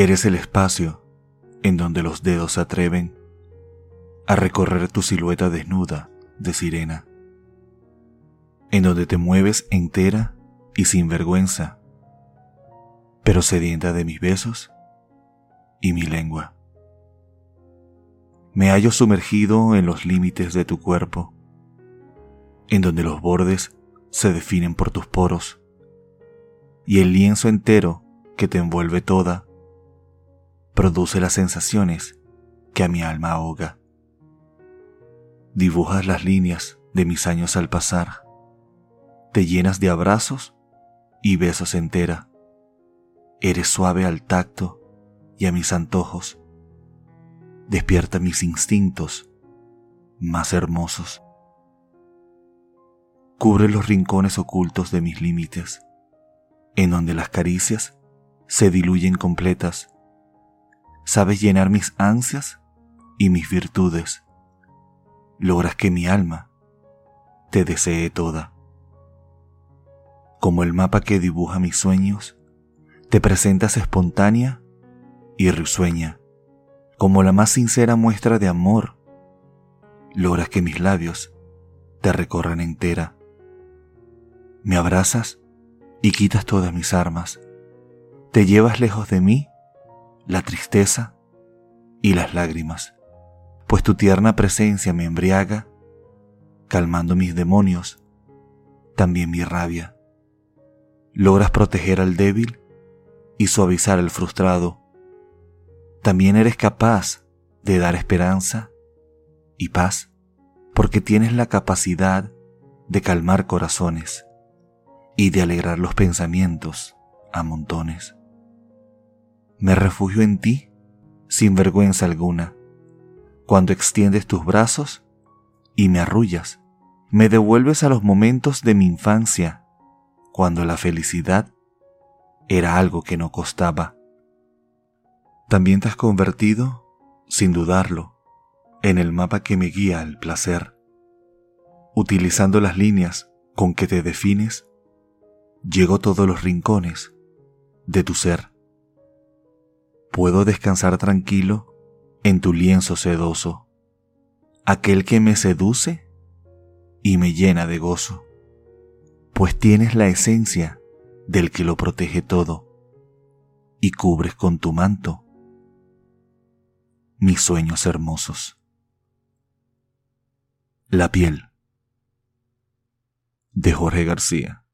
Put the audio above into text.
Eres el espacio en donde los dedos se atreven a recorrer tu silueta desnuda de sirena, en donde te mueves entera y sin vergüenza, pero sedienta de mis besos y mi lengua. Me hallo sumergido en los límites de tu cuerpo, en donde los bordes se definen por tus poros, y el lienzo entero que te envuelve toda produce las sensaciones que a mi alma ahoga. Dibujas las líneas de mis años al pasar, te llenas de abrazos y besos entera, eres suave al tacto y a mis antojos, despierta mis instintos más hermosos. Cubre los rincones ocultos de mis límites, en donde las caricias se diluyen completas. Sabes llenar mis ansias y mis virtudes. Logras que mi alma te desee toda. Como el mapa que dibuja mis sueños, te presentas espontánea y risueña como la más sincera muestra de amor, logras que mis labios te recorran entera. Me abrazas y quitas todas mis armas. Te llevas lejos de mí la tristeza y las lágrimas, pues tu tierna presencia me embriaga, calmando mis demonios, también mi rabia. Logras proteger al débil y suavizar al frustrado también eres capaz de dar esperanza y paz porque tienes la capacidad de calmar corazones y de alegrar los pensamientos a montones. Me refugio en ti sin vergüenza alguna. Cuando extiendes tus brazos y me arrullas, me devuelves a los momentos de mi infancia, cuando la felicidad era algo que no costaba también te has convertido, sin dudarlo, en el mapa que me guía al placer. Utilizando las líneas con que te defines, llego a todos los rincones de tu ser. Puedo descansar tranquilo en tu lienzo sedoso, aquel que me seduce y me llena de gozo, pues tienes la esencia del que lo protege todo y cubres con tu manto mis sueños hermosos. La piel de Jorge García.